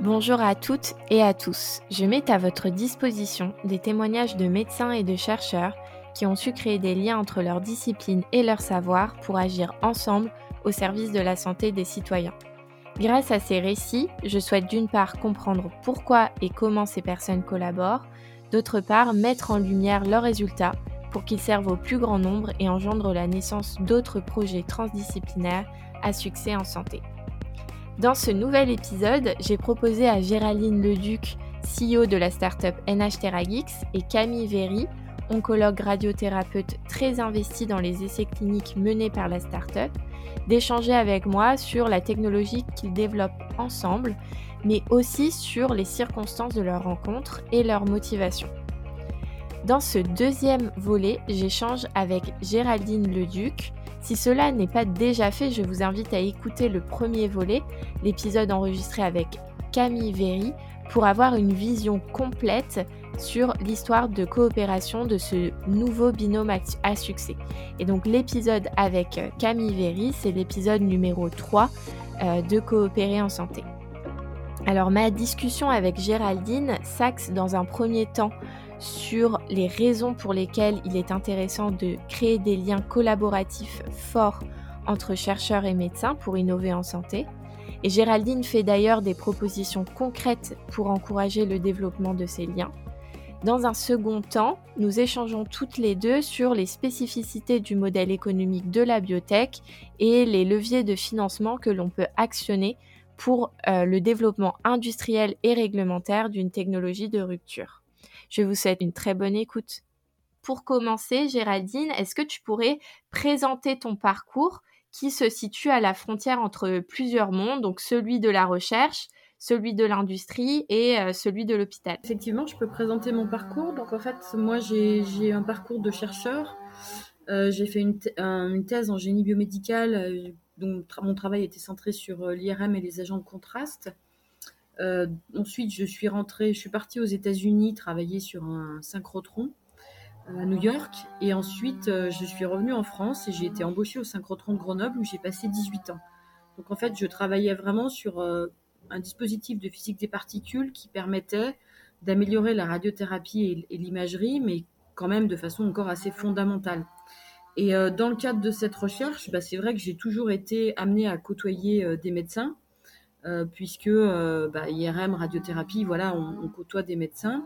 Bonjour à toutes et à tous. Je mets à votre disposition des témoignages de médecins et de chercheurs qui ont su créer des liens entre leurs disciplines et leur savoir pour agir ensemble au service de la santé des citoyens. Grâce à ces récits, je souhaite d'une part comprendre pourquoi et comment ces personnes collaborent, d'autre part mettre en lumière leurs résultats pour qu'ils servent au plus grand nombre et engendrent la naissance d'autres projets transdisciplinaires à succès en santé. Dans ce nouvel épisode, j'ai proposé à Géraldine Leduc, CEO de la startup NH TerraGix, et Camille Véry, oncologue radiothérapeute très investi dans les essais cliniques menés par la startup, d'échanger avec moi sur la technologie qu'ils développent ensemble, mais aussi sur les circonstances de leur rencontre et leur motivation. Dans ce deuxième volet, j'échange avec Géraldine Leduc. Si cela n'est pas déjà fait, je vous invite à écouter le premier volet, l'épisode enregistré avec Camille Véry, pour avoir une vision complète sur l'histoire de coopération de ce nouveau binôme à succès. Et donc l'épisode avec Camille Véry, c'est l'épisode numéro 3 euh, de Coopérer en santé. Alors ma discussion avec Géraldine s'axe dans un premier temps sur les raisons pour lesquelles il est intéressant de créer des liens collaboratifs forts entre chercheurs et médecins pour innover en santé. Et Géraldine fait d'ailleurs des propositions concrètes pour encourager le développement de ces liens. Dans un second temps, nous échangeons toutes les deux sur les spécificités du modèle économique de la biotech et les leviers de financement que l'on peut actionner pour euh, le développement industriel et réglementaire d'une technologie de rupture. Je vous souhaite une très bonne écoute. Pour commencer, Géraldine, est-ce que tu pourrais présenter ton parcours qui se situe à la frontière entre plusieurs mondes, donc celui de la recherche, celui de l'industrie et euh, celui de l'hôpital? Effectivement, je peux présenter mon parcours. Donc en fait, moi j'ai un parcours de chercheur. Euh, j'ai fait une, thèse en génie biomédical, euh, dont mon travail était centré sur l'IRM et les agents de contraste. Ensuite, je suis rentrée, je suis partie aux États-Unis travailler sur un synchrotron à New York. Et ensuite, je suis revenue en France et j'ai été embauchée au synchrotron de Grenoble où j'ai passé 18 ans. Donc en fait, je travaillais vraiment sur un dispositif de physique des particules qui permettait d'améliorer la radiothérapie et, l'imagerie, mais quand même de façon encore assez fondamentale. Et euh, dans le cadre de cette recherche, bah, c'est vrai que j'ai toujours été amenée à côtoyer euh, des médecins, euh, puisque bah, IRM, radiothérapie, voilà, on, côtoie des médecins.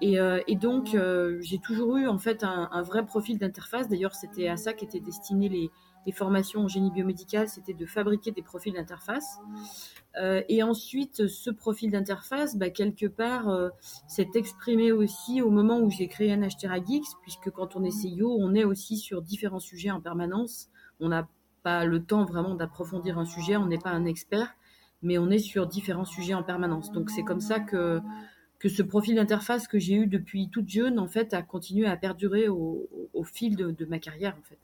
Et, donc, j'ai toujours eu en fait un, un vrai profil d'interface. D'ailleurs, c'était à ça qu'étaient destinées les, formations en génie biomédical, c'était de fabriquer des profils d'interface. Euh, et ensuite, ce profil d'interface, bah, quelque part, euh, s'est exprimé aussi au moment où j'ai créé NHTerraGeeks, puisque quand on est CEO, on est aussi sur différents sujets en permanence. On n'a pas le temps vraiment d'approfondir un sujet, on n'est pas un expert, mais on est sur différents sujets en permanence. Donc c'est comme ça que que ce profil d'interface que j'ai eu depuis toute jeune, en fait, a continué à perdurer au, fil de, de ma carrière, en fait.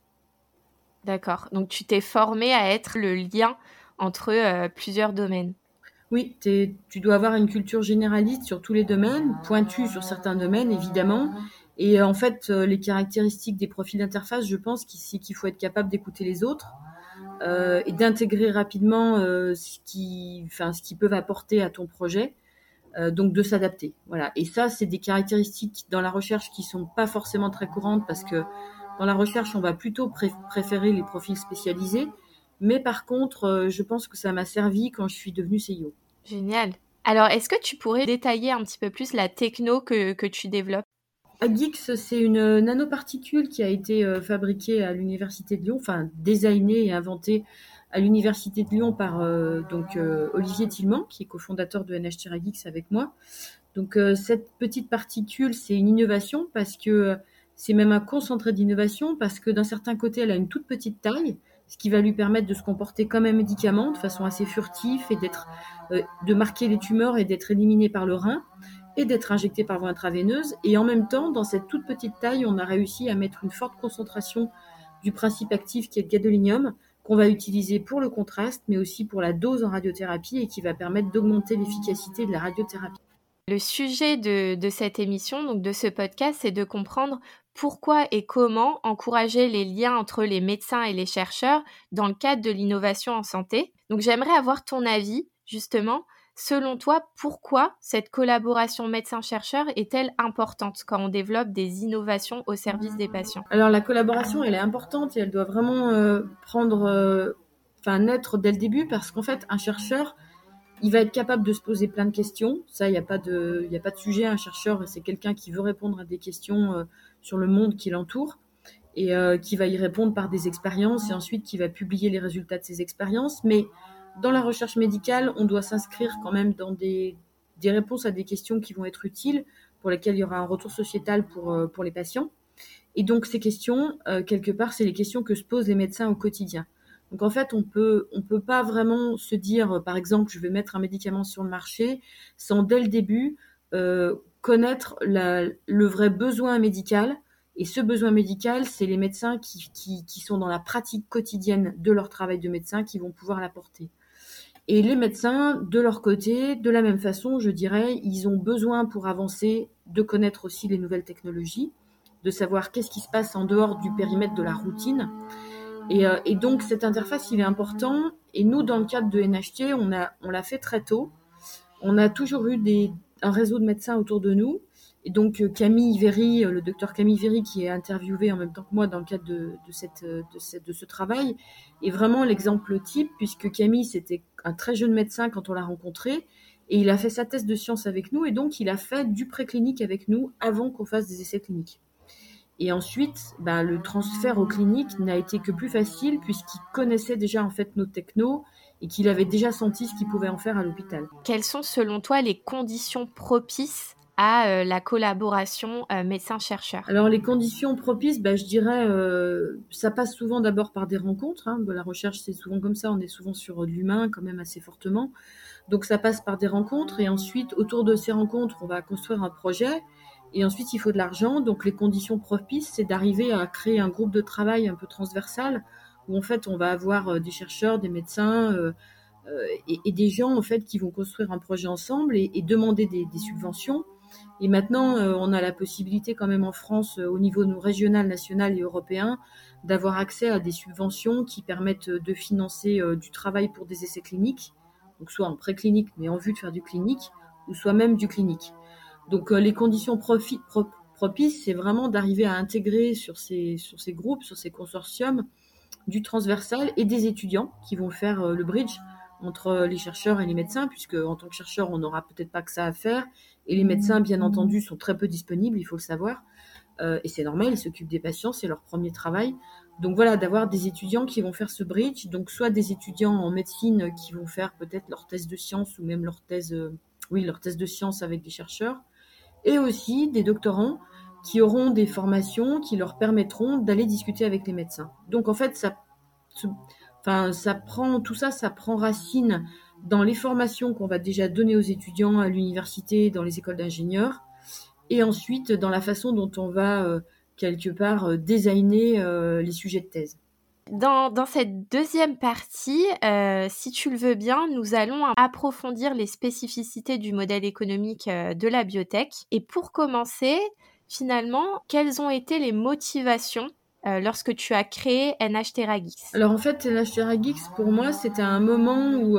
D'accord. Donc tu t'es formé à être le lien entre euh, plusieurs domaines. Oui, tu dois avoir une culture généraliste sur tous les domaines, pointue sur certains domaines évidemment. Et en fait, euh, les caractéristiques des profils d'interface, je pense qu'il faut être capable d'écouter les autres et d'intégrer rapidement ce qui, enfin, ce qu'ils peuvent apporter à ton projet. donc de s'adapter. Voilà. Et ça, c'est des caractéristiques dans la recherche qui sont pas forcément très courantes parce que dans la recherche, on va plutôt préférer les profils spécialisés. Mais par contre, euh, je pense que ça m'a servi quand je suis devenue CEO. Génial. Alors, est-ce que tu pourrais détailler un petit peu plus la techno que, tu développes? Agix, c'est une nanoparticule qui a été euh, fabriquée à l'Université de Lyon, enfin designée et inventée à l'Université de Lyon par euh, donc Olivier Tillman, qui est cofondateur de NHT Agix avec moi. Donc cette petite particule, c'est une innovation parce que c'est même un concentré d'innovation parce que d'un certain côté, elle a une toute petite taille, ce qui va lui permettre de se comporter comme un médicament de façon assez furtive et euh, de marquer les tumeurs et d'être éliminé par le rein et d'être injecté par voie intraveineuse. Et en même temps, dans cette toute petite taille, on a réussi à mettre une forte concentration du principe actif qui est le gadolinium qu'on va utiliser pour le contraste, mais aussi pour la dose en radiothérapie et qui va permettre d'augmenter l'efficacité de la radiothérapie. Le sujet de, de, cette émission, donc de ce podcast, c'est de comprendre pourquoi et comment encourager les liens entre les médecins et les chercheurs dans le cadre de l'innovation en santé. Donc j'aimerais avoir ton avis justement Selon toi, pourquoi cette collaboration médecin-chercheur est-elle importante quand on développe des innovations au service des patients? Alors la collaboration, elle est importante et elle doit vraiment euh, prendre, euh, naître dès le début parce qu'en fait, un chercheur, il va être capable de se poser plein de questions. Ça, il n'y a pas de, a pas de sujet. Un chercheur, c'est quelqu'un qui veut répondre à des questions euh, sur le monde qui l'entoure et qui va y répondre par des expériences et ensuite qui va publier les résultats de ces expériences. Mais dans la recherche médicale, on doit s'inscrire quand même dans des, réponses à des questions qui vont être utiles, pour lesquelles il y aura un retour sociétal pour, euh, pour les patients. Et donc ces questions, euh, quelque part, c'est les questions que se posent les médecins au quotidien. Donc en fait, on peut on peut pas vraiment se dire, euh, par exemple, je vais mettre un médicament sur le marché sans dès le début connaître le vrai besoin médical. Et ce besoin médical, c'est les médecins qui, qui, sont dans la pratique quotidienne de leur travail de médecin qui vont pouvoir l'apporter. Et les médecins, de leur côté, de la même façon, je dirais, ils ont besoin pour avancer de connaître aussi les nouvelles technologies, de savoir qu'est-ce qui se passe en dehors du périmètre de la routine. Et, euh, donc cette interface, il est important. Et nous, dans le cadre de NHT, on l'a on fait très tôt. On a toujours eu un réseau de médecins autour de nous et donc euh, Camille Véry, euh, le docteur Camille Véry, qui est interviewé en même temps que moi dans le cadre de, cette, de, cette, de ce travail, est vraiment l'exemple type, puisque Camille, c'était un très jeune médecin quand on l'a rencontré, et il a fait sa thèse de science avec nous, et donc il a fait du préclinique avec nous avant qu'on fasse des essais cliniques. Et ensuite, ben, le transfert aux cliniques n'a été que plus facile, puisqu'il connaissait déjà en fait nos technos, et qu'il avait déjà senti ce qu'il pouvait en faire à l'hôpital. Quelles sont selon toi les conditions propices à euh, la collaboration euh, médecin-chercheur Alors les conditions propices, bah, je dirais, euh, ça passe souvent d'abord par des rencontres. Hein. La recherche, c'est souvent comme ça, on est souvent sur l'humain quand même assez fortement. Donc ça passe par des rencontres et ensuite, autour de ces rencontres, on va construire un projet. Et ensuite, il faut de l'argent. Donc les conditions propices, c'est d'arriver à créer un groupe de travail un peu transversal où en fait, on va avoir des chercheurs, des médecins. et, des gens en fait qui vont construire un projet ensemble et, demander des subventions et maintenant, euh, on a la possibilité quand même en France, euh, au niveau régional, national et européen, d'avoir accès à des subventions qui permettent euh, de financer du travail pour des essais cliniques, donc soit en préclinique mais en vue de faire du clinique, ou soit même du clinique. Donc les conditions propices, c'est vraiment d'arriver à intégrer sur ces, sur ces groupes, sur ces consortiums, du transversal et des étudiants qui vont faire le bridge entre les chercheurs et les médecins, puisque en tant que chercheur, on n'aura peut-être pas que ça à faire, et les médecins, bien entendu, sont très peu disponibles, il faut le savoir. Euh, et c'est normal, ils s'occupent des patients, c'est leur premier travail. Donc voilà, d'avoir des étudiants qui vont faire ce bridge, donc soit des étudiants en médecine qui vont faire peut-être leur thèse de sciences ou même leur thèse, euh, oui, leur thèse de sciences avec des chercheurs, et aussi des doctorants qui auront des formations qui leur permettront d'aller discuter avec les médecins. Donc en fait, ça, enfin, ça prend tout ça, ça prend racine dans les formations qu'on va déjà donner aux étudiants à l'université, dans les écoles d'ingénieurs, et ensuite dans la façon dont on va euh, quelque part euh, designer euh, les sujets de thèse. Dans, dans cette deuxième partie, si tu le veux bien, nous allons approfondir les spécificités du modèle économique de la biotech. Et pour commencer, finalement, quelles ont été les motivations lorsque tu as créé NH Geeks Alors en fait, NH Geeks, pour moi, c'était un moment où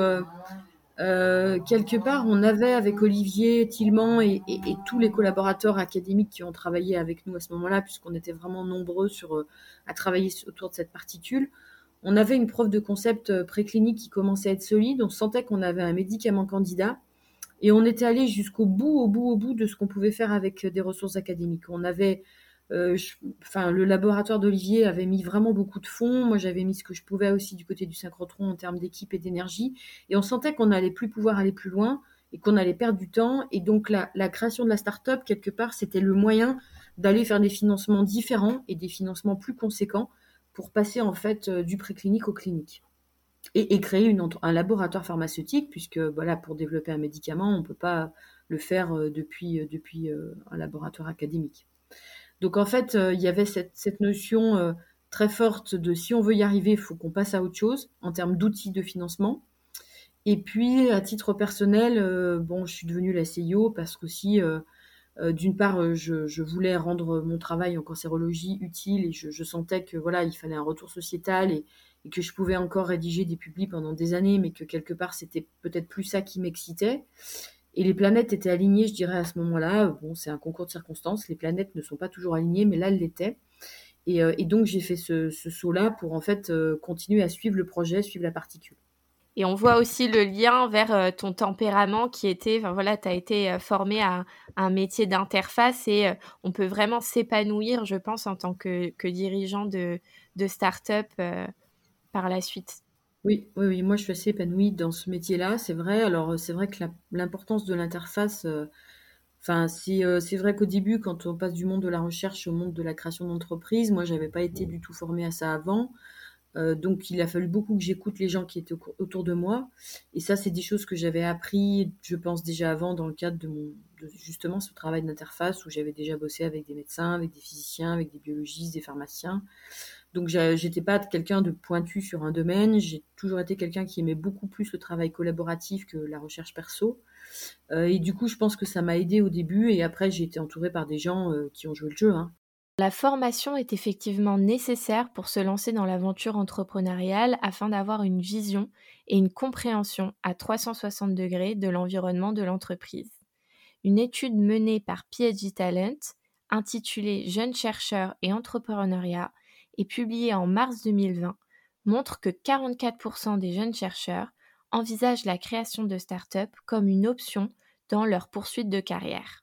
euh, quelque part, on avait avec Olivier Tillman et, tous les collaborateurs académiques qui ont travaillé avec nous à ce moment-là, puisqu'on était vraiment nombreux sur, euh, à travailler autour de cette particule, on avait une preuve de concept euh, préclinique qui commençait à être solide. On sentait qu'on avait un médicament candidat et on était allé jusqu'au bout, au bout, au bout de ce qu'on pouvait faire avec des ressources académiques. On avait euh, enfin, le laboratoire d'Olivier avait mis vraiment beaucoup de fonds. Moi, j'avais mis ce que je pouvais aussi du côté du synchrotron en termes d'équipe et d'énergie. Et on sentait qu'on n'allait plus pouvoir aller plus loin et qu'on allait perdre du temps. Et donc, la, création de la start-up, quelque part, c'était le moyen d'aller faire des financements différents et des financements plus conséquents pour passer en fait euh, du préclinique au clinique. Et, créer un laboratoire pharmaceutique, puisque voilà, pour développer un médicament, on ne peut pas le faire euh, depuis un laboratoire académique. Donc en fait, euh, il y avait cette, notion euh, très forte de si on veut y arriver, il faut qu'on passe à autre chose en termes d'outils de financement. Et puis, à titre personnel, euh, bon, je suis devenue la CIO parce qu'aussi, d'une part, je, voulais rendre mon travail en cancérologie utile et je, sentais que voilà, il fallait un retour sociétal et, que je pouvais encore rédiger des publis pendant des années, mais que quelque part c'était peut-être plus ça qui m'excitait. Et les planètes étaient alignées, je dirais, à ce moment-là. Bon, c'est un concours de circonstances, les planètes ne sont pas toujours alignées, mais là, elles l'étaient. Et, euh, donc, j'ai fait ce, saut-là pour en fait euh, continuer à suivre le projet, suivre la particule. Et on voit aussi le lien vers euh, ton tempérament qui était, enfin voilà, tu as été formé à, un métier d'interface et on peut vraiment s'épanouir, je pense, en tant que, dirigeant de, de start-up par la suite. Oui, oui, moi je suis assez épanouie dans ce métier-là, c'est vrai. Alors c'est vrai que l'importance de l'interface, enfin c'est vrai qu'au début, quand on passe du monde de la recherche au monde de la création d'entreprise, moi j'avais pas été du tout formée à ça avant. Euh, donc il a fallu beaucoup que j'écoute les gens qui étaient autour de moi. Et ça, c'est des choses que j'avais appris, je pense, déjà avant dans le cadre de, mon, justement ce travail d'interface où j'avais déjà bossé avec des médecins, avec des physiciens, avec des biologistes, des pharmaciens. Donc j'étais pas quelqu'un de pointu sur un domaine, j'ai toujours été quelqu'un qui aimait beaucoup plus le travail collaboratif que la recherche perso. Euh, et du coup, je pense que ça m'a aidé au début et après j'ai été entourée par des gens euh, qui ont joué le jeu. Hein. La formation est effectivement nécessaire pour se lancer dans l'aventure entrepreneuriale afin d'avoir une vision et une compréhension à 360 degrés de l'environnement de l'entreprise. Une étude menée par PhD Talent, intitulée Jeunes chercheurs et entrepreneuriat et publiée en mars 2020, montre que 44% des jeunes chercheurs envisagent la création de start-up comme une option dans leur poursuite de carrière.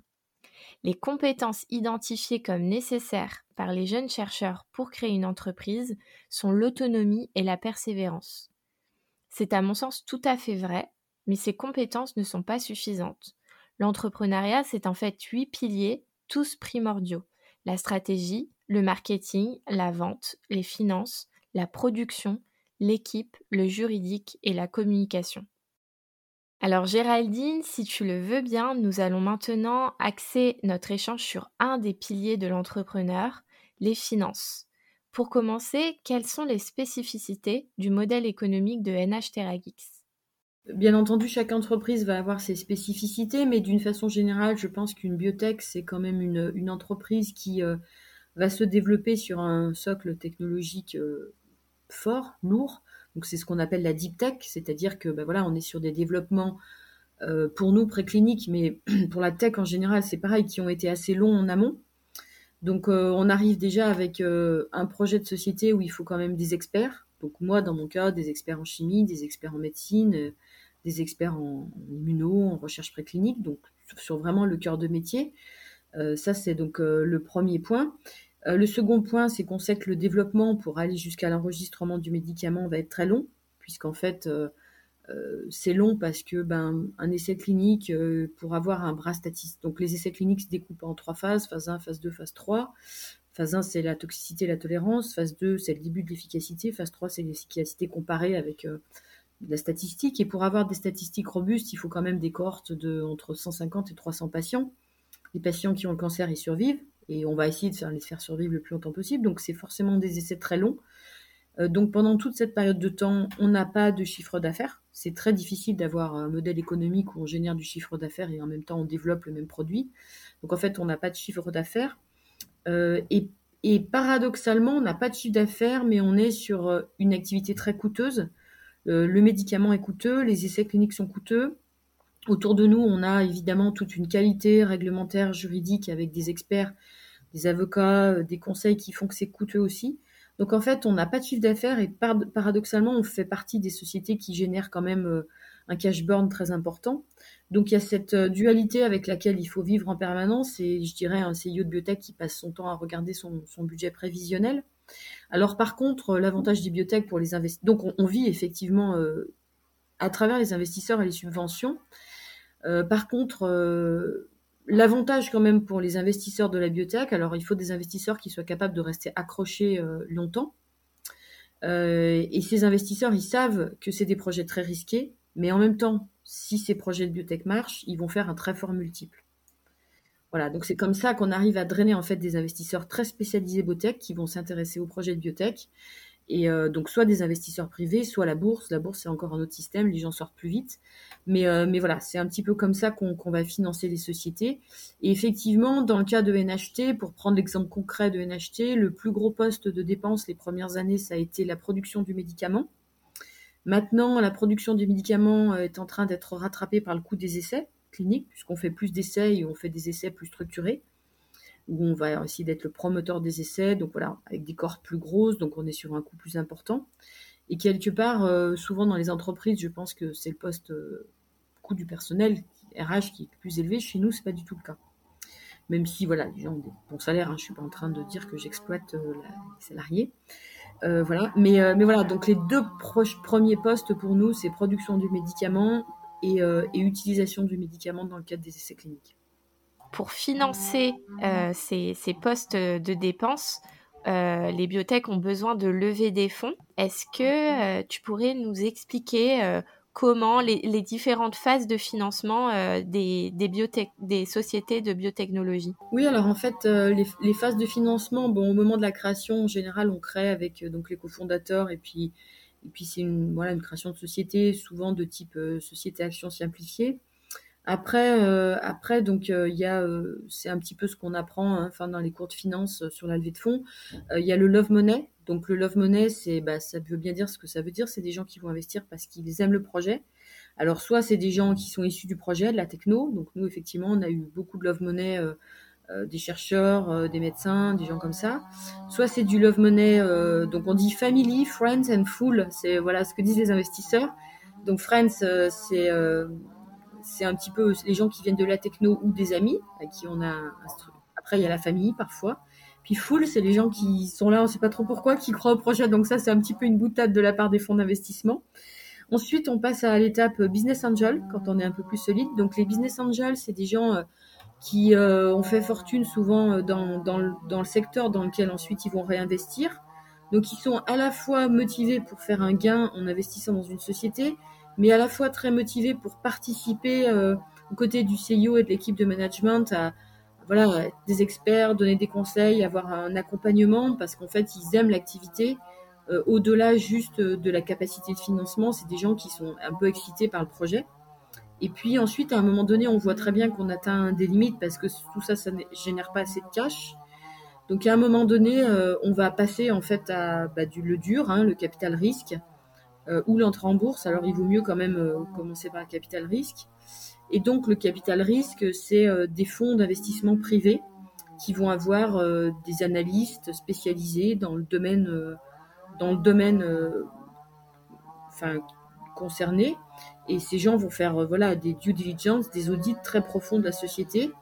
Les compétences identifiées comme nécessaires par les jeunes chercheurs pour créer une entreprise sont l'autonomie et la persévérance. C'est à mon sens tout à fait vrai, mais ces compétences ne sont pas suffisantes. L'entrepreneuriat, c'est en fait huit piliers, tous primordiaux. La stratégie, le marketing, la vente, les finances, la production, l'équipe, le juridique et la communication. Alors Géraldine, si tu le veux bien, nous allons maintenant axer notre échange sur un des piliers de l'entrepreneur, les finances. Pour commencer, quelles sont les spécificités du modèle économique de NH TerraGix Bien entendu, chaque entreprise va avoir ses spécificités, mais d'une façon générale, je pense qu'une biotech, c'est quand même une, entreprise qui euh, va se développer sur un socle technologique euh, fort, lourd, donc c'est ce qu'on appelle la deep tech, c'est-à-dire que ben voilà, on est sur des développements euh, pour nous précliniques, mais pour la tech en général, c'est pareil, qui ont été assez longs en amont. Donc euh, on arrive déjà avec un projet de société où il faut quand même des experts. Donc moi, dans mon cas, des experts en chimie, des experts en médecine, des experts en, immuno, en recherche préclinique, donc sur vraiment le cœur de métier. ça, c'est donc le premier point. Euh, le second point, c'est qu'on sait que le développement pour aller jusqu'à l'enregistrement du médicament va être très long, puisqu'en fait, euh, euh, c'est long parce que ben, un essai clinique, pour avoir un bras statistique, donc les essais cliniques se découpent en trois phases, phase 1, phase 2, phase 3. Phase 1, c'est la toxicité et la tolérance. Phase 2, c'est le début de l'efficacité. Phase 3, c'est l'efficacité comparée avec la statistique. Et pour avoir des statistiques robustes, il faut quand même des cohortes de entre 150 et 300 patients. Les patients qui ont le cancer, ils survivent et on va essayer de les faire survivre le plus longtemps possible. Donc c'est forcément des essais très longs. Euh, donc pendant toute cette période de temps, on n'a pas de chiffre d'affaires. C'est très difficile d'avoir un modèle économique où on génère du chiffre d'affaires et en même temps on développe le même produit. Donc en fait, on n'a pas de chiffre d'affaires. Euh, et, paradoxalement, on n'a pas de chiffre d'affaires, mais on est sur euh, une activité très coûteuse. le médicament est coûteux, les essais cliniques sont coûteux. Autour de nous, on a évidemment toute une qualité réglementaire, juridique, avec des experts des avocats, euh, des conseils qui font que c'est coûteux aussi. Donc en fait, on n'a pas de chiffre d'affaires et paradoxalement, on fait partie des sociétés qui génèrent quand même euh, un cash burn très important. Donc il y a cette euh, dualité avec laquelle il faut vivre en permanence et je dirais un CEO de biotech qui passe son temps à regarder son, budget prévisionnel. Alors par contre, l'avantage des biotech pour les investisseurs, donc on, vit effectivement à travers les investisseurs et les subventions. Par contre, L'avantage quand même pour les investisseurs de la biotech, alors il faut des investisseurs qui soient capables de rester accrochés euh, longtemps. Euh, et ces investisseurs, ils savent que c'est des projets très risqués, mais en même temps, si ces projets de biotech marchent, ils vont faire un très fort multiple. Voilà, donc c'est comme ça qu'on arrive à drainer en fait des investisseurs très spécialisés biotech qui vont s'intéresser aux projets de biotech Et euh, donc, soit des investisseurs privés, soit la bourse. La bourse, c'est encore un autre système, les gens sortent plus vite. Mais, euh, voilà, c'est un petit peu comme ça qu'on va financer les sociétés. Et effectivement, dans le cas de NHT, pour prendre l'exemple concret de NHT, le plus gros poste de dépense les premières années, ça a été la production du médicament. Maintenant, la production du médicament euh, est en train d'être rattrapée par le coût des essais cliniques, puisqu'on fait plus d'essais et on fait des essais plus structurés où on va essayer d'être le promoteur des essais, donc voilà, avec des corps plus grosses, donc on est sur un coût plus important. Et quelque part, euh, souvent dans les entreprises, je pense que c'est le poste euh, coût du personnel, RH, qui est plus élevé. Chez nous, c'est pas du tout le cas. Même si, voilà, les gens ont des bons salaires, hein, je suis pas en train de dire que j'exploite euh, les salariés. voilà, mais, mais voilà, donc les deux premiers postes pour nous, c'est production du médicament et utilisation du médicament dans le cadre des essais cliniques pour financer euh, ces, postes de dépenses, euh, les biotech ont besoin de lever des fonds. Est-ce que euh, tu pourrais nous expliquer comment les, différentes phases de financement des, des sociétés de biotechnologie? Oui, alors en fait, les, phases de financement, bon, au moment de la création, en général, on crée avec donc les cofondateurs et puis, et puis c'est une, voilà, une création de société, souvent de type société action simplifiée. Après, euh, après donc euh, il y a, euh, c'est un petit peu ce qu'on apprend, hein, dans les cours de finance sur la levée de fonds. Il y a le love money. Donc le love money, c'est, bah, ça veut bien dire ce que ça veut dire. C'est des gens qui vont investir parce qu'ils aiment le projet. Alors soit c'est des gens qui sont issus du projet, de la techno. Donc nous effectivement, on a eu beaucoup de love money. des chercheurs, des médecins, des gens comme ça. Soit c'est du love money, donc on dit family, friends and full, c'est voilà ce que disent les investisseurs. Donc friends, c'est c'est un petit peu les gens qui viennent de la techno ou des amis à qui on a Après, il y a la famille parfois. Puis full, c'est les gens qui sont là, on ne sait pas trop pourquoi, qui croient au projet. Donc ça, c'est un petit peu une boutade de la part des fonds d'investissement. Ensuite, on passe à l'étape business angel quand on est un peu plus solide. Donc les business angels, c'est des gens euh, qui euh, ont fait fortune souvent euh, dans, dans, le, dans, le, secteur dans lequel ensuite ils vont réinvestir. Donc ils sont à la fois motivés pour faire un gain en investissant dans une société, mais à la fois très motivés pour participer euh, aux côtés du CIO et de l'équipe de management à voilà, des experts, donner des conseils, avoir un accompagnement, parce qu'en fait, ils aiment l'activité. Euh, au-delà juste de la capacité de financement, c'est des gens qui sont un peu excités par le projet. Et puis ensuite, à un moment donné, on voit très bien qu'on atteint des limites parce que tout ça, ça ne génère pas assez de cash. Donc à un moment donné, euh, on va passer en fait à bah, du le dur, hein, le capital risque, euh, ou l'entrée en bourse. Alors il vaut mieux quand même euh, commencer par le capital risque. Et donc le capital risque, c'est euh, des fonds d'investissement privés qui vont avoir des analystes spécialisés dans le domaine, dans le domaine enfin, concerné. Et ces gens vont faire voilà, des due diligence, des audits très profonds de la société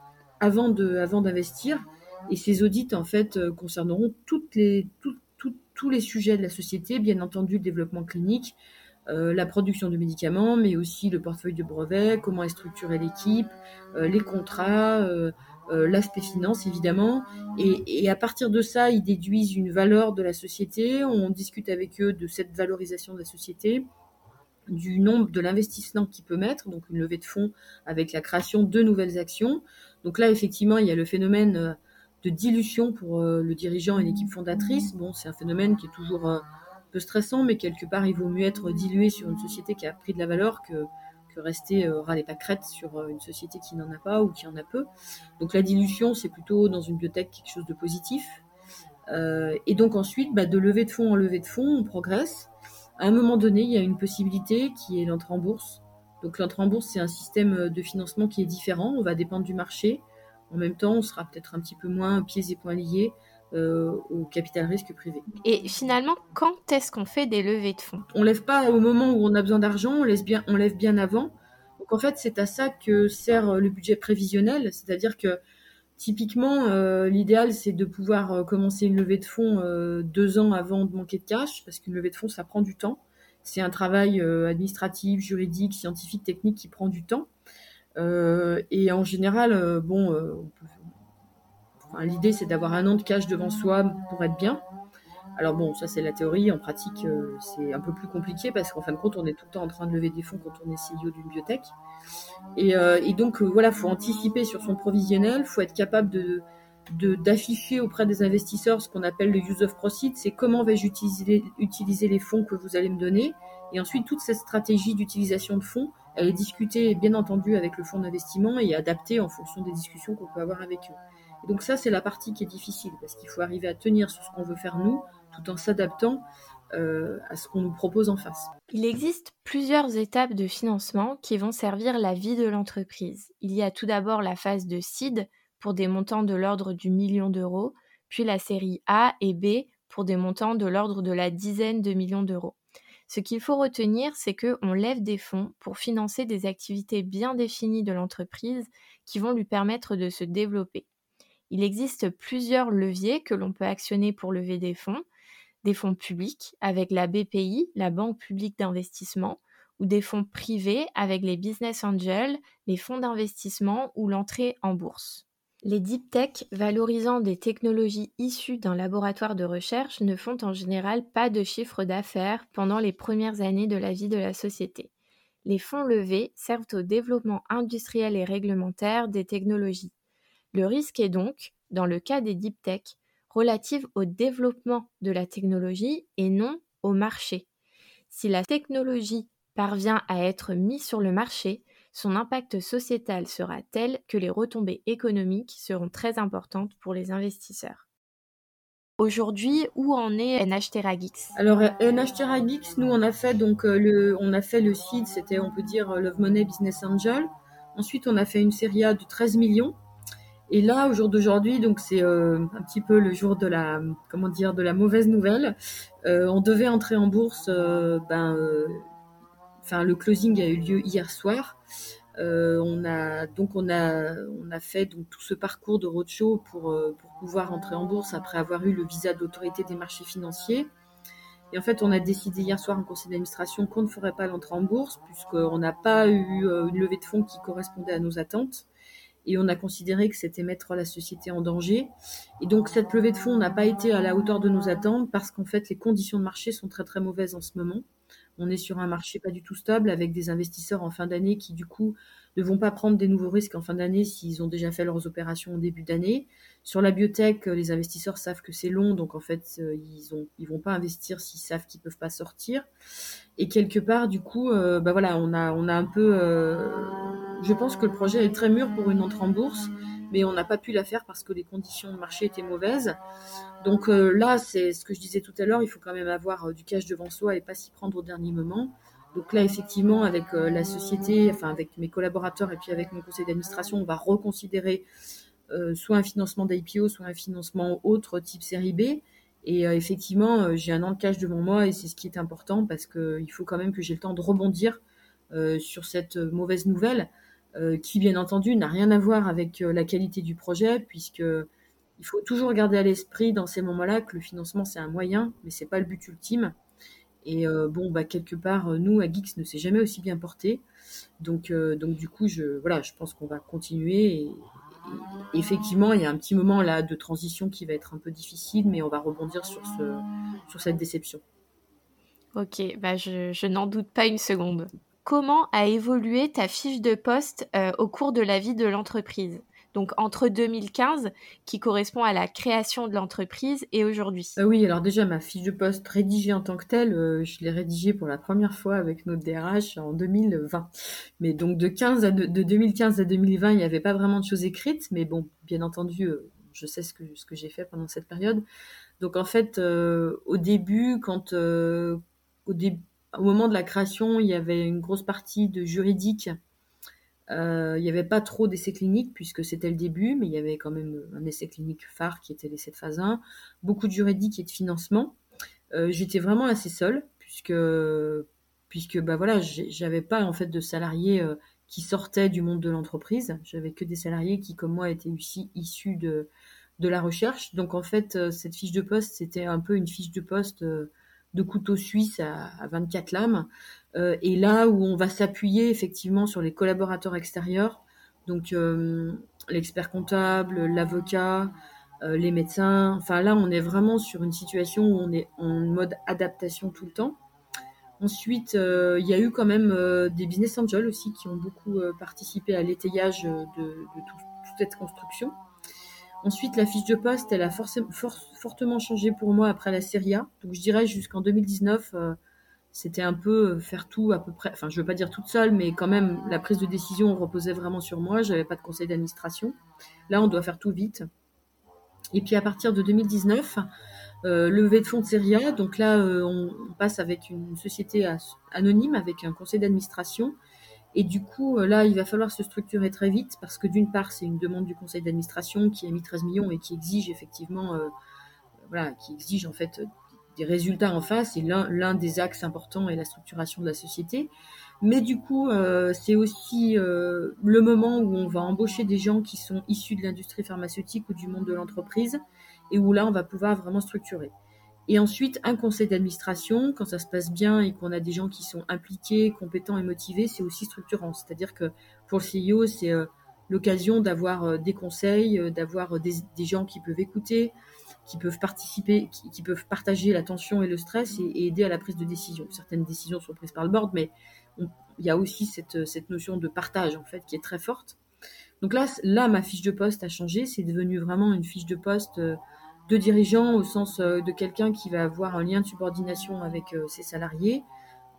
avant d'investir. Avant et ces audits, en fait, concerneront toutes les, toutes, tous les sujets de la société, bien entendu le développement clinique, euh, la production de médicaments, mais aussi le portefeuille de brevets, comment est structurée l'équipe, euh, les contrats, euh, l'aspect finance évidemment. Et, et, à partir de ça, ils déduisent une valeur de la société. On discute avec eux de cette valorisation de la société, du nombre de l'investissement qu'ils peut mettre, donc une levée de fonds avec la création de nouvelles actions. Donc là, effectivement, il y a le phénomène de dilution pour euh, le dirigeant et l'équipe fondatrice. Bon, c'est un phénomène qui est toujours euh, un peu stressant, mais quelque part, il vaut mieux être dilué sur une société qui a pris de la valeur que, que rester euh, ras les pâquerettes sur une société qui n'en a pas ou qui en a peu. Donc la dilution, c'est plutôt dans une biotech quelque chose de positif. et donc ensuite, bah, de levée de fonds en levée de fonds, on progresse. À un moment donné, il y a une possibilité qui est l'entrée en bourse. Donc l'entrée en bourse, c'est un système de financement qui est différent. On va dépendre du marché. En même temps, on sera peut-être un petit peu moins pieds et poings liés euh, au capital risque privé. Et finalement, quand est-ce qu'on fait des levées de fonds? On lève pas au moment où on a besoin d'argent, on, bien, on lève bien avant. Donc en fait, c'est à ça que sert le budget prévisionnel, c'est-à-dire que typiquement, euh, l'idéal, c'est de pouvoir euh, commencer une levée de fonds deux ans avant de manquer de cash, parce qu'une levée de fonds, ça prend du temps. C'est un travail administratif, juridique, scientifique, technique qui prend du temps. Euh, et en général, euh, bon, euh, l'idée c'est d'avoir un an de cash devant soi pour être bien. Alors bon, ça c'est la théorie. En pratique, c'est un peu plus compliqué parce qu'en fin de compte, on est tout le temps en train de lever des fonds quand on est CEO d'une biotech. Et, donc voilà, faut anticiper sur son provisionnel, faut être capable de d'afficher auprès des investisseurs ce qu'on appelle le use of proceeds, c'est comment vais-je utiliser les fonds que vous allez me donner. Et ensuite, toute cette stratégie d'utilisation de fonds, elle est discutée bien entendu avec le fonds d'investissement et adaptée en fonction des discussions qu'on peut avoir avec eux. Donc ça, c'est la partie qui est difficile parce qu'il faut arriver à tenir sur ce qu'on veut faire nous, tout en s'adaptant euh, à ce qu'on nous propose en face. Il existe plusieurs étapes de financement qui vont servir la vie de l'entreprise. Il y a tout d'abord la phase de seed pour des montants de l'ordre du million d'euros, puis la série A et B pour des montants de l'ordre de la dizaine de millions d'euros. Ce qu'il faut retenir, c'est qu'on lève des fonds pour financer des activités bien définies de l'entreprise qui vont lui permettre de se développer. Il existe plusieurs leviers que l'on peut actionner pour lever des fonds, des fonds publics avec la BPI, la Banque publique d'investissement, ou des fonds privés avec les business angels, les fonds d'investissement ou l'entrée en bourse. Les deep tech valorisant des technologies issues d'un laboratoire de recherche ne font en général pas de chiffre d'affaires pendant les premières années de la vie de la société. Les fonds levés servent au développement industriel et réglementaire des technologies. Le risque est donc, dans le cas des deep tech, relatif au développement de la technologie et non au marché. Si la technologie parvient à être mise sur le marché, son impact sociétal sera tel que les retombées économiques seront très importantes pour les investisseurs. Aujourd'hui, où en est NH Teragix Alors NH Teragix, nous on a fait donc euh, le, on a fait le seed, c'était on peut dire euh, Love Money Business Angel. Ensuite, on a fait une série A de 13 millions. Et là, au jour d'aujourd'hui, donc c'est euh, un petit peu le jour de la, comment dire, de la mauvaise nouvelle. on devait entrer en bourse, ben, enfin le closing a eu lieu hier soir. Euh, on a donc on a on a fait donc tout ce parcours de roadshow pour euh, pour pouvoir entrer en bourse après avoir eu le visa d'autorité des marchés financiers. Et en fait, on a décidé hier soir en conseil d'administration qu'on ne ferait pas l'entrée en bourse puisqu'on n'a pas eu euh, une levée de fonds qui correspondait à nos attentes. Et on a considéré que c'était mettre la société en danger. Et donc cette levée de fonds n'a pas été à la hauteur de nos attentes parce qu'en fait les conditions de marché sont très très mauvaises en ce moment. On est sur un marché pas du tout stable avec des investisseurs en fin d'année qui, du coup, ne vont pas prendre des nouveaux risques en fin d'année s'ils ont déjà fait leurs opérations au début d'année. Sur la biotech, les investisseurs savent que c'est long, donc en fait, euh, ils ne ils vont pas investir s'ils savent qu'ils peuvent pas sortir. Et quelque part, du coup, euh, bah voilà, on a, on a un peu. Euh, je pense que le projet est très mûr pour une entrée en bourse mais on n'a pas pu la faire parce que les conditions de marché étaient mauvaises. Donc euh, là, c'est ce que je disais tout à l'heure, il faut quand même avoir euh, du cash devant soi et pas s'y prendre au dernier moment. Donc là, effectivement, avec euh, la société, enfin avec mes collaborateurs et puis avec mon conseil d'administration, on va reconsidérer soit un financement d'IPO, soit un financement autre type série B. Et effectivement, j'ai un an de cash devant moi et c'est ce qui est important parce qu'il faut quand même que j'ai le temps de rebondir sur cette mauvaise nouvelle. Euh, qui bien entendu n'a rien à voir avec euh, la qualité du projet, puisque il faut toujours garder à l'esprit dans ces moments-là que le financement c'est un moyen, mais c'est pas le but ultime. Et euh, bon, bah quelque part, nous à Geeks ne s'est jamais aussi bien porté, donc donc du coup, je voilà, je pense qu'on va continuer. Et, effectivement, il y a un petit moment là de transition qui va être un peu difficile, mais on va rebondir sur ce sur cette déception. Ok, bah je, je n'en doute pas une seconde comment a évolué ta fiche de poste euh, au cours de la vie de l'entreprise? Donc entre 2015, qui correspond à la création de l'entreprise, et aujourd'hui euh, Oui, alors déjà, ma fiche de poste rédigée en tant que telle, euh, je l'ai rédigée pour la première fois avec notre DRH en 2020. Mais donc de, 15 à de, 2015 à 2020, il n'y avait pas vraiment de choses écrites, mais bon, bien entendu, je sais ce que, ce que j'ai fait pendant cette période. Donc en fait, au début, quand... au début au moment de la création, il y avait une grosse partie de juridique. Euh, il n'y avait pas trop d'essais cliniques puisque c'était le début, mais il y avait quand même un essai clinique phare qui était l'essai de phase 1. Beaucoup de juridique et de financement. Euh, j'étais vraiment assez seule puisque puisque bah j'avais pas en fait de salariés euh, qui sortaient du monde de l'entreprise. J'avais que des salariés qui, comme moi, étaient aussi issus de la recherche. Donc en fait, cette fiche de poste, c'était un peu une fiche de poste de couteau suisse à, 24 lames. Euh, et là où on va s'appuyer effectivement sur les collaborateurs extérieurs, donc euh, l'expert comptable, l'avocat, euh, les médecins. Enfin là, on est vraiment sur une situation où on est en mode adaptation tout le temps. Ensuite, il y a eu quand même des business angels aussi qui ont beaucoup participé à l'étayage de, toute cette construction. Ensuite, la fiche de poste, elle a fortement changé pour moi après la série A. Donc, je dirais jusqu'en 2019, c'était un peu faire tout à peu près. Enfin, je veux pas dire toute seule, mais quand même, la prise de décision reposait vraiment sur moi. J'avais pas de conseil d'administration. Là, on doit faire tout vite. Et puis, à partir de 2019, euh, levée de fonds de série A. Donc là, euh, on, passe avec une société anonyme, avec un conseil d'administration. Et du coup, euh, là, il va falloir se structurer très vite parce que d'une part, c'est une demande du conseil d'administration qui a mis 13 millions et qui exige effectivement, voilà, qui exige en fait des résultats en face. Et l'un des axes importants est la structuration de la société. Mais du coup, c'est aussi le moment où on va embaucher des gens qui sont issus de l'industrie pharmaceutique ou du monde de l'entreprise et où là, on va pouvoir vraiment structurer. Et ensuite, un conseil d'administration, quand ça se passe bien et qu'on a des gens qui sont impliqués, compétents et motivés, c'est aussi structurant. C'est-à-dire que pour le CEO, c'est euh, l'occasion d'avoir euh, des conseils, euh, d'avoir des, gens qui peuvent écouter, qui peuvent participer, qui, peuvent partager la tension et le stress et, aider à la prise de décision. Certaines décisions sont prises par le board, mais il y a aussi cette, notion de partage en fait qui est très forte. Donc là, là, ma fiche de poste a changé. C'est devenu vraiment une fiche de poste de dirigeant au sens euh, de quelqu'un qui va avoir un lien de subordination avec euh, ses salariés,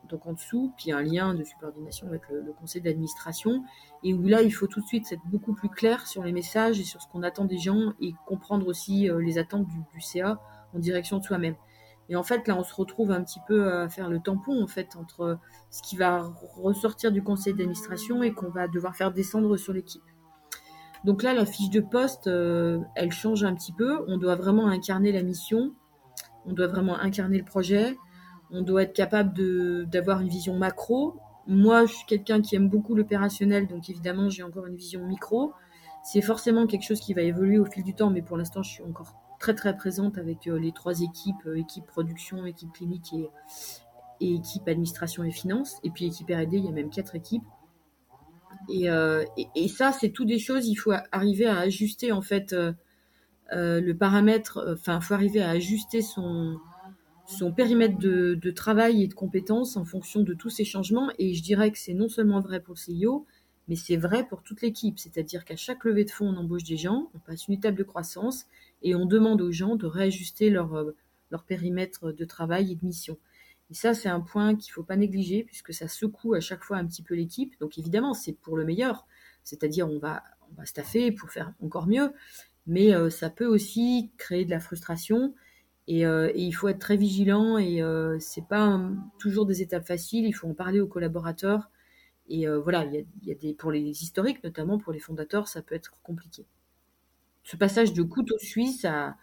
donc en dessous, puis un lien de subordination avec le, conseil d'administration, et où là, il faut tout de suite être beaucoup plus clair sur les messages et sur ce qu'on attend des gens et comprendre aussi euh, les attentes du, CA en direction de soi-même. Et en fait, là, on se retrouve un petit peu à faire le tampon, en fait, entre ce qui va ressortir du conseil d'administration et qu'on va devoir faire descendre sur l'équipe. Donc là, la fiche de poste, euh, elle change un petit peu. On doit vraiment incarner la mission, on doit vraiment incarner le projet, on doit être capable d'avoir une vision macro. Moi, je suis quelqu'un qui aime beaucoup l'opérationnel, donc évidemment, j'ai encore une vision micro. C'est forcément quelque chose qui va évoluer au fil du temps, mais pour l'instant, je suis encore très très présente avec euh, les trois équipes, euh, équipe production, équipe clinique et, et équipe administration et finance. Et puis équipe R&D, il y a même quatre équipes. Euh, et, ça, c'est tout des choses, il faut arriver à ajuster en fait euh, euh, le paramètre, enfin, il faut arriver à ajuster son, périmètre de, travail et de compétences en fonction de tous ces changements. Et je dirais que c'est non seulement vrai pour le CEO, mais c'est vrai pour toute l'équipe. C'est-à-dire qu'à chaque levée de fonds, on embauche des gens, on passe une étape de croissance et on demande aux gens de réajuster leur, leur périmètre de travail et de mission. Et ça, c'est un point qu'il ne faut pas négliger puisque ça secoue à chaque fois un petit peu l'équipe. Donc évidemment, c'est pour le meilleur. C'est-à-dire, on va, on va staffer pour faire encore mieux. Mais euh, ça peut aussi créer de la frustration. Et, euh, il faut être très vigilant. Et euh, ce n'est pas toujours des étapes faciles. Il faut en parler aux collaborateurs. Et voilà, il y a, des, pour les historiques, notamment pour les fondateurs, ça peut être compliqué. Ce passage de couteau suisse à,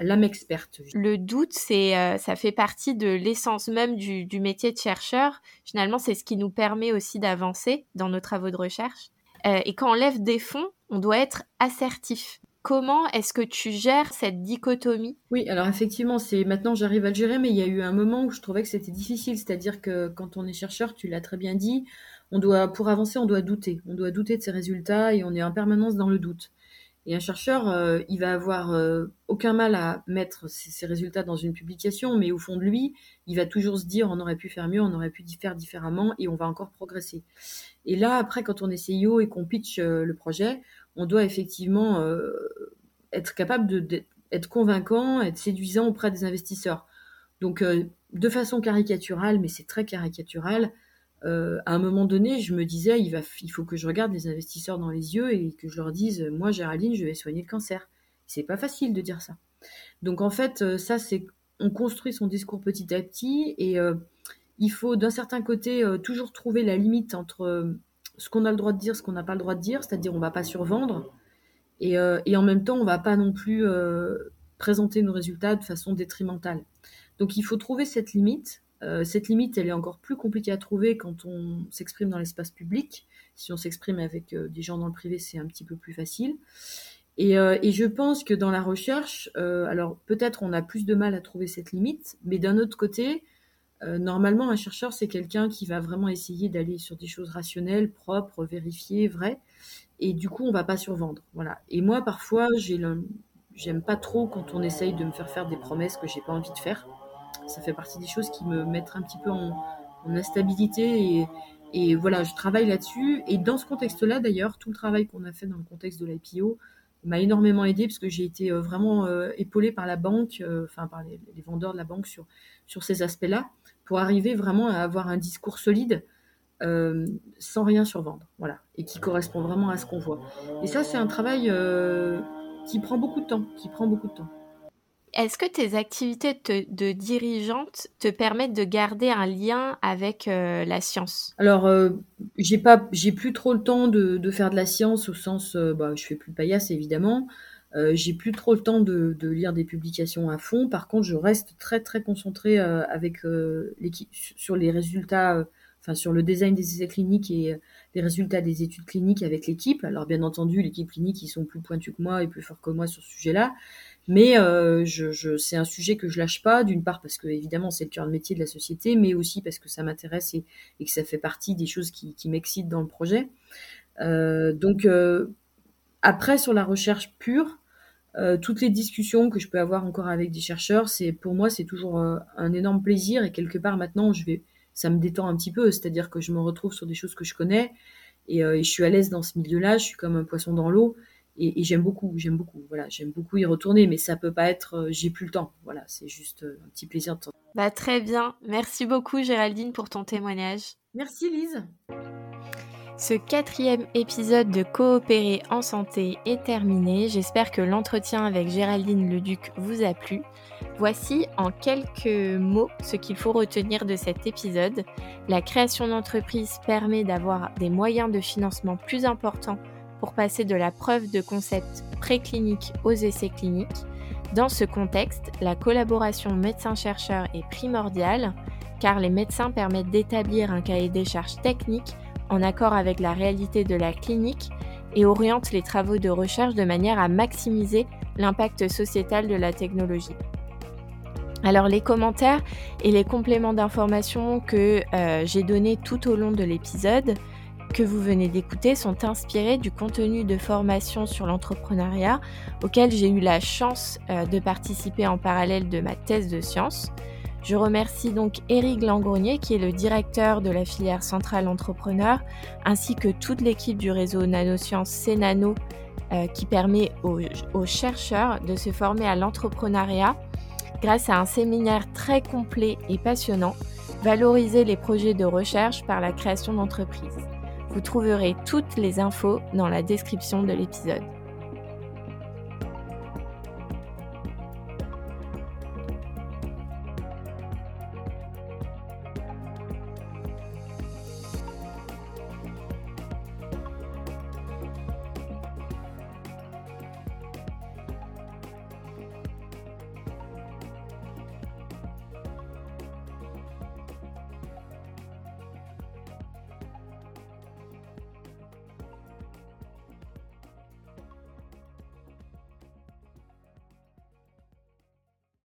l'âme experte. Le doute, c'est, euh, ça fait partie de l'essence même du, métier de chercheur. Finalement, c'est ce qui nous permet aussi d'avancer dans nos travaux de recherche. Euh, et quand on lève des fonds, on doit être assertif. Comment est-ce que tu gères cette dichotomie? Oui, alors effectivement, c'est maintenant j'arrive à le gérer, mais il y a eu un moment où je trouvais que c'était difficile. C'est-à-dire que quand on est chercheur, tu l'as très bien dit, on doit, pour avancer, on doit douter. On doit douter de ses résultats et on est en permanence dans le doute. Et un chercheur, euh, il va avoir euh, aucun mal à mettre ses, résultats dans une publication, mais au fond de lui, il va toujours se dire on aurait pu faire mieux, on aurait pu faire différemment, et on va encore progresser. Et là, après, quand on est CEO et qu'on pitch euh, le projet, on doit effectivement être capable d'être convaincant, être séduisant auprès des investisseurs. Donc, de façon caricaturale, mais c'est très caricatural, euh, à un moment donné, je me disais, il, faut que je regarde les investisseurs dans les yeux et que je leur dise, moi, Géraldine, je vais soigner le cancer. C'est pas facile de dire ça. Donc, en fait, euh, ça, c'est, on construit son discours petit à petit et euh, il faut, d'un certain côté, toujours trouver la limite entre ce qu'on a le droit de dire, ce qu'on n'a pas le droit de dire, c'est-à-dire on va pas survendre et, et, en même temps, on va pas non plus présenter nos résultats de façon détrimentale. Donc, il faut trouver cette limite euh, cette limite, elle est encore plus compliquée à trouver quand on s'exprime dans l'espace public. Si on s'exprime avec euh, des gens dans le privé, c'est un petit peu plus facile. Et, euh, je pense que dans la recherche, alors peut-être on a plus de mal à trouver cette limite, mais d'un autre côté, normalement, un chercheur, c'est quelqu'un qui va vraiment essayer d'aller sur des choses rationnelles, propres, vérifiées, vraies. Et du coup, on va pas survendre. Voilà. Et moi, parfois, j'aime pas trop quand on essaye de me faire faire des promesses que j'ai pas envie de faire ça fait partie des choses qui me mettent un petit peu en, instabilité. Et, voilà, je travaille là-dessus. Et dans ce contexte-là, d'ailleurs, tout le travail qu'on a fait dans le contexte de l'IPO, m'a énormément aidé parce que j'ai été vraiment épaulée par la banque, enfin par les, vendeurs de la banque sur, sur ces aspects-là, pour arriver vraiment à avoir un discours solide sans rien survendre, voilà, et qui correspond vraiment à ce qu'on voit. Et ça, c'est un travail qui prend beaucoup de temps, qui prend beaucoup de temps. Est-ce que tes activités de dirigeante te permettent de garder un lien avec euh, la science? Alors, euh, j'ai plus trop le temps de, faire de la science au sens, euh, bah, je fais plus de paillasse évidemment. j'ai plus trop le temps de, lire des publications à fond. Par contre, je reste très très concentrée avec l'équipe sur les résultats, enfin sur le design des essais cliniques et les résultats des études cliniques avec l'équipe. Alors bien entendu, l'équipe clinique, ils sont plus pointus que moi et plus forts que moi sur ce sujet-là. Mais euh, c'est un sujet que je lâche pas, d'une part parce que évidemment c'est le cœur de métier de la société, mais aussi parce que ça m'intéresse et, que ça fait partie des choses qui, m'excitent dans le projet. Euh, donc euh, après sur la recherche pure, toutes les discussions que je peux avoir encore avec des chercheurs, c'est pour moi c'est toujours un énorme plaisir et quelque part maintenant ça me détend un petit peu, c'est-à-dire que je me retrouve sur des choses que je connais et je suis à l'aise dans ce milieu-là, je suis comme un poisson dans l'eau et, j'aime beaucoup, j'aime beaucoup, voilà, j'aime beaucoup y retourner, mais ça peut pas être, euh, j'ai plus le temps, voilà, c'est juste euh, un petit plaisir de temps. Bah très bien, merci beaucoup Géraldine pour ton témoignage. Merci Lise. Ce quatrième épisode de Coopérer en santé est terminé. J'espère que l'entretien avec Géraldine Leduc vous a plu. Voici en quelques mots ce qu'il faut retenir de cet épisode. La création d'entreprise permet d'avoir des moyens de financement plus importants pour passer de la preuve de concept préclinique aux essais cliniques. Dans ce contexte, la collaboration médecin-chercheur est primordiale car les médecins permettent d'établir un cahier des charges technique en accord avec la réalité de la clinique et orientent les travaux de recherche de manière à maximiser l'impact sociétal de la technologie. Alors les commentaires et les compléments d'informations que euh, j'ai donnés tout au long de l'épisode que vous venez d'écouter sont inspirés du contenu de formation sur l'entrepreneuriat auquel j'ai eu la chance euh, de participer en parallèle de ma thèse de sciences. Je remercie donc Éric Langronier qui est le directeur de la filière centrale entrepreneur ainsi que toute l'équipe du réseau Nanosciences CNano euh, qui permet aux, aux chercheurs de se former à l'entrepreneuriat grâce à un séminaire très complet et passionnant, valoriser les projets de recherche par la création d'entreprises. Vous trouverez toutes les infos dans la description de l'épisode.